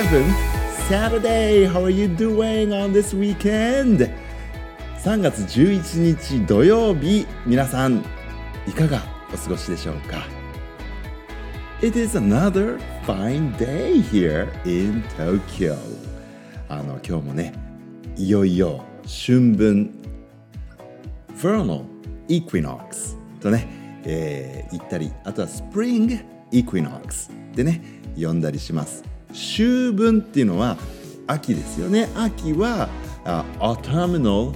11th, Saturday. How are you doing on this weekend? 3月11日土曜日、皆さん、いかがお過ごしでしょうか It is another fine day here in Tokyo. あの、今日もね、いよいよ春分、Vernal Equinox とね、えー言ったり、あとは Spring Equinox でね、呼んだりします。秋分っていうのは秋ですよね。秋は Autumnal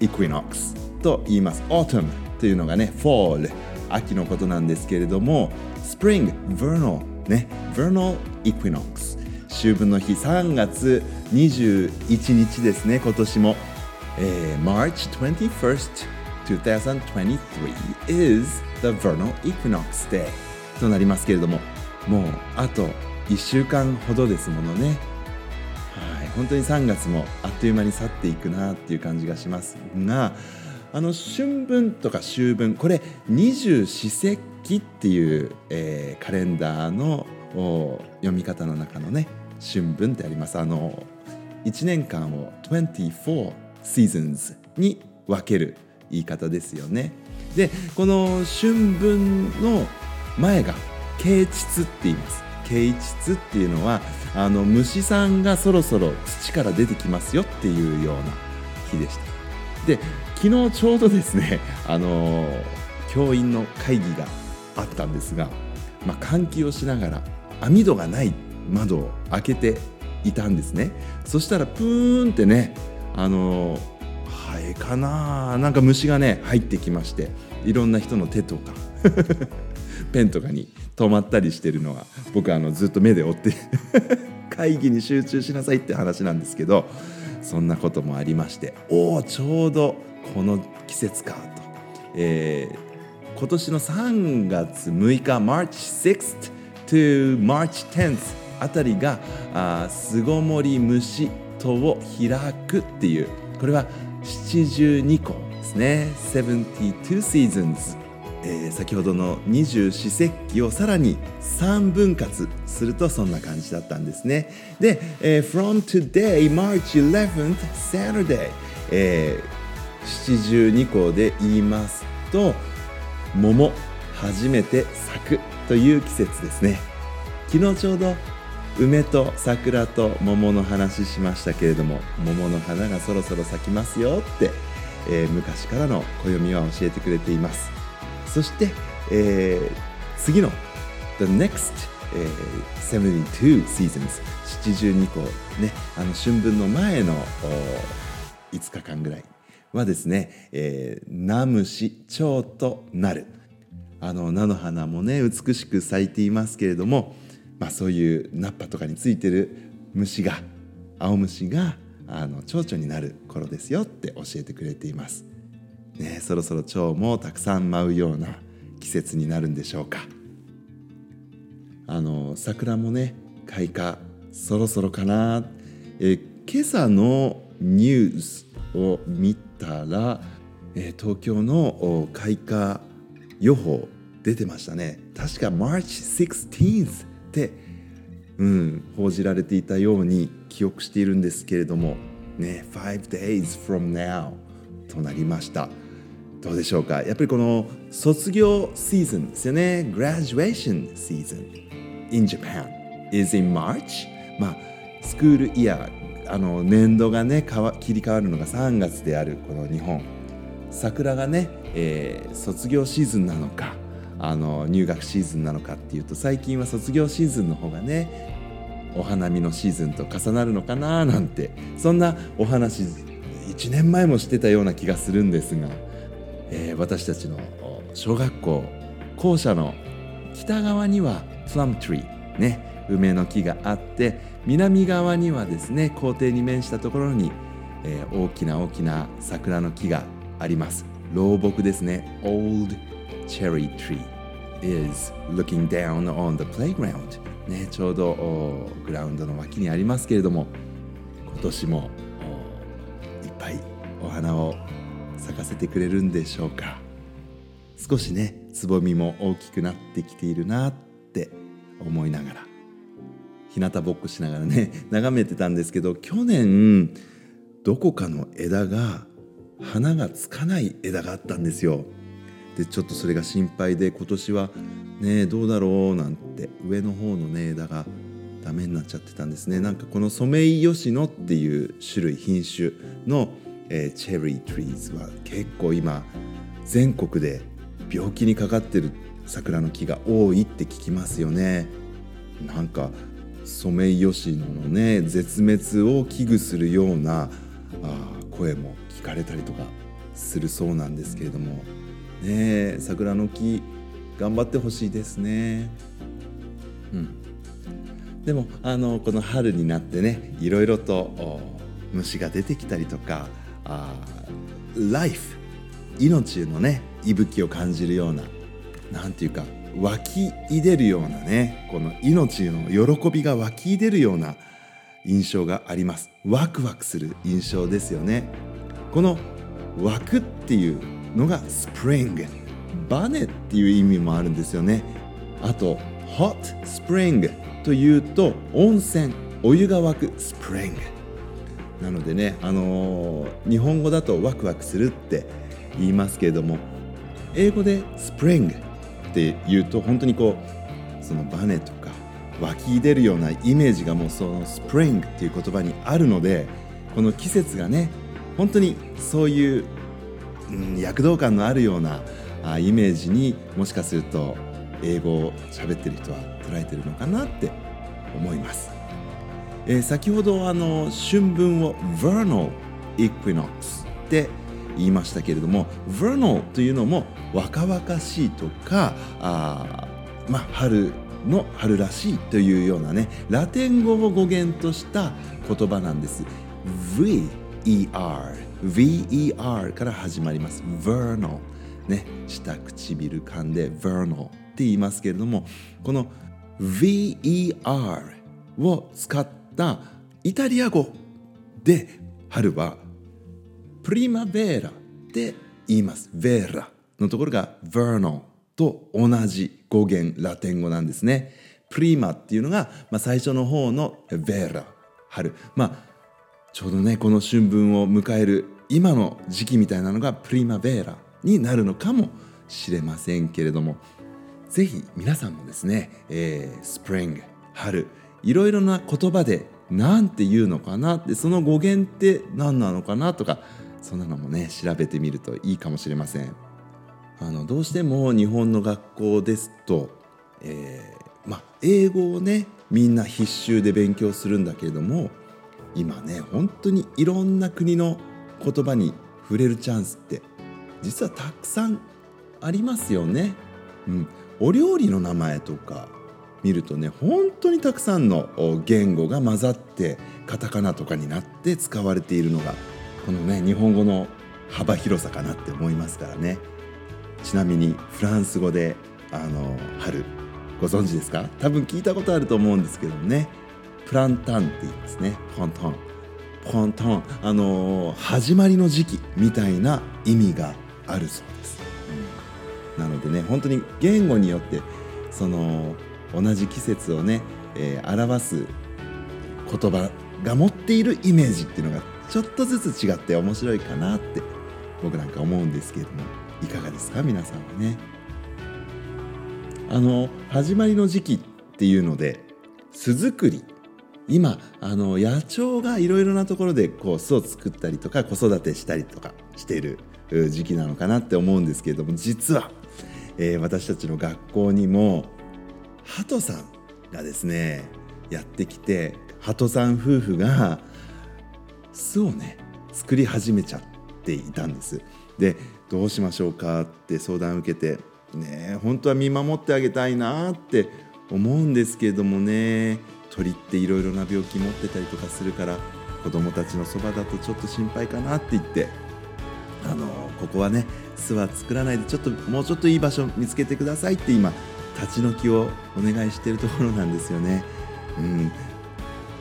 Equinox と言います。Autumn というのがね、Fall 秋のことなんですけれども、Spring Vernal ね、Vernal Equinox 秋分の日3月21日ですね、今年も。えー March 21st 2023 is the vernal equinox day となりますけれどももうあと1週間ほどですものね。はい。本当に3月もあっという間に去っていくなっていう感じがしますがあの春分とか秋分これ二十四節気っていう、えーカレンダーの読み方の中のね春分ってあります。あの1年間を24 seasons に分ける言い方ですよね。でこの春分の前が啓蟄って言います。啓蟄っていうのはあの虫さんがそろそろ土から出てきますよっていうような日でした。で昨日ちょうどですね あの教員の会議があったんですが、まあ、換気をしながら網戸がない窓を開けていたんですね。そしたらプーンってねあのハエかな？なんか虫がね入ってきましていろんな人の手とか ペンとかに止まったりしてるのが僕はあのずっと目で追って 会議に集中しなさいって話なんですけどそんなこともありましておおちょうどこの季節かと、えー今年の3月6日 March 6th to March 10th あたりがあ巣ごもり虫戸を開くっていうこれは七十二個ですね。72 seasons えー先ほどの二十四節気をさらに3分割するとそんな感じだったんですね。で、えー From today March 11th Saturday、えー七十二個で言いますと桃初めて咲くという季節ですね。昨日ちょうど梅と桜と桃の話しましたけれども桃の花がそろそろ咲きますよって、えー昔からの暦は教えてくれています。そして、えー次の The next、えー72 seasons 72個ねあの春分の前の5日間ぐらいはですね、えー、ナムシ蝶となるあの菜の花もね美しく咲いていますけれども、まあ、そういう菜っぱとかについてる虫が青虫があの蝶々になる頃ですよって教えてくれています。ね、そろそろ蝶もたくさん舞うような季節になるんでしょうか。あの桜もね開花そろそろかな、え今朝のニュースを見たら、え東京の開花予報出てましたね。確か March 16th って、うん、報じられていたように記憶しているんですけれどもね5 days from now となりました。どうでしょうか？やっぱりこの卒業シーズンですよね。graduation season in Japan is in March. まあスクールイヤーあの年度がね変わ切り替わるのが3月であるこの日本。桜がね、えー卒業シーズンなのかあの入学シーズンなのかっていうと最近は卒業シーズンの方がねお花見のシーズンと重なるのかななんてそんなお話1年前もしてたような気がするんですが、えー私たちの小学校校舎の北側にはプラムトリーね梅の木があって南側にはですね校庭に面したところに、えー大きな大きな桜の木があります。老木ですね。Old cherry tree is looking down on the playground ねちょうどグラウンドの脇にありますけれども今年もいっぱいお花を咲かせてくれるんでしょうか。少しねつぼみも大きくなってきているなって思いながら。日向ぼっこしながらね 眺めてたんですけど去年どこかの枝が花がつかない枝があったんですよ。でちょっとそれが心配で今年はねどうだろうなんて上の方のね枝がダメになっちゃってたんですね。なんかこのソメイヨシノっていう種類品種の、えー、チェリートリーズは結構今全国で病気にかかってる桜の木が多いって聞きますよね。なんかソメイヨシノのね絶滅を危惧するようなあ声も聞かれたりとかするそうなんですけれども。ね桜の木頑張ってほしいですね。うん。でもあのこの春になってねいろいろと虫が出てきたりとかあライフ命のね息吹を感じるようななんていうか湧き出るようなねこの命の喜びが湧き出るような印象があります。ワクワクする印象ですよね。この湧くっていうのが spring。バネっていう意味もあるんですよね。あと hot spring というと温泉。お湯が沸く spring。なのでね、あのー、日本語だとワクワクするって言いますけれども英語でスプリングって言うと本当にこうそのバネとか湧き出るようなイメージがもうそのスプリングっていう言葉にあるのでこの季節がね本当にそういう、うん、躍動感のあるようなあイメージにもしかすると英語を喋ってる人は捉えてるのかなって思います、えー、先ほどあの春分を Vernal Equinox って言いましたけれども Vernal というのも若々しいとかあまあ春の春らしいというようなねラテン語を語源とした言葉なんです。VER VER から始まります。Vernal ね下唇噛んで Vernal って言いますけれどもこの VER を使ってたイタリア語で春はプリマベーラって言います。ベーラのところが Vernal と同じ語源ラテン語なんですね。プリマっていうのが、まあ、最初の方のベーラ春。まあちょうどねこの春分を迎える今の時期みたいなのがプリマベーラになるのかもしれませんけれどもぜひ皆さんもですね、えー、スプリング春いろいろな言葉で何て言うのかなってその語源って何なのかなとかそんなのもね調べてみるといいかもしれません。あのどうしても日本の学校ですと、えー、ま、英語をねみんな必修で勉強するんだけれども今ね本当にいろんな国の言葉に触れるチャンスって実はたくさんありますよね。うん、お料理の名前とか見るとね本当にたくさんの言語が混ざってカタカナとかになって使われているのがこのね日本語の幅広さかなって思いますからね。ちなみにフランス語であの春ご存知ですか？多分聞いたことあると思うんですけどもね。プランタンって言いますね。ポントン。ポントン。あの始まりの時期みたいな意味があるそうです。なのでね本当に言語によってその同じ季節をね、えー、表す言葉が持っているイメージっていうのがちょっとずつ違って面白いかなって僕なんか思うんですけれどもいかがですか？皆さんはね。あの始まりの時期っていうので巣作り今あの野鳥がいろいろなところでこう巣を作ったりとか子育てしたりとかしている時期なのかなって思うんですけれども実はえー、私たちの学校にもハトさんがですねやってきてハトさん夫婦が巣をね作り始めちゃっていたんです。でどうしましょうかって相談を受けてね本当は見守ってあげたいなって思うんですけれどもね鳥っていろいろな病気持ってたりとかするから子供たちのそばだとちょっと心配かなって言ってあのここはね巣は作らないでちょっともうちょっといい場所見つけてくださいって今立ち退きをお願いしているところなんですよね。うん、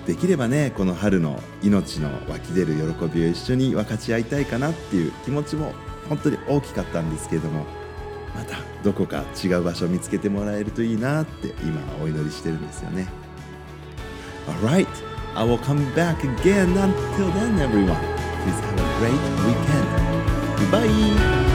できればねこの春の命の湧き出る喜びを一緒に分かち合いたいかなっていう気持ちも本当に大きかったんですけれどもまたどこか違う場所を見つけてもらえるといいなって今お祈りしてるんですよね。Alright, I will come back again. Until then, everyone, please have a great weekend. Goodbye!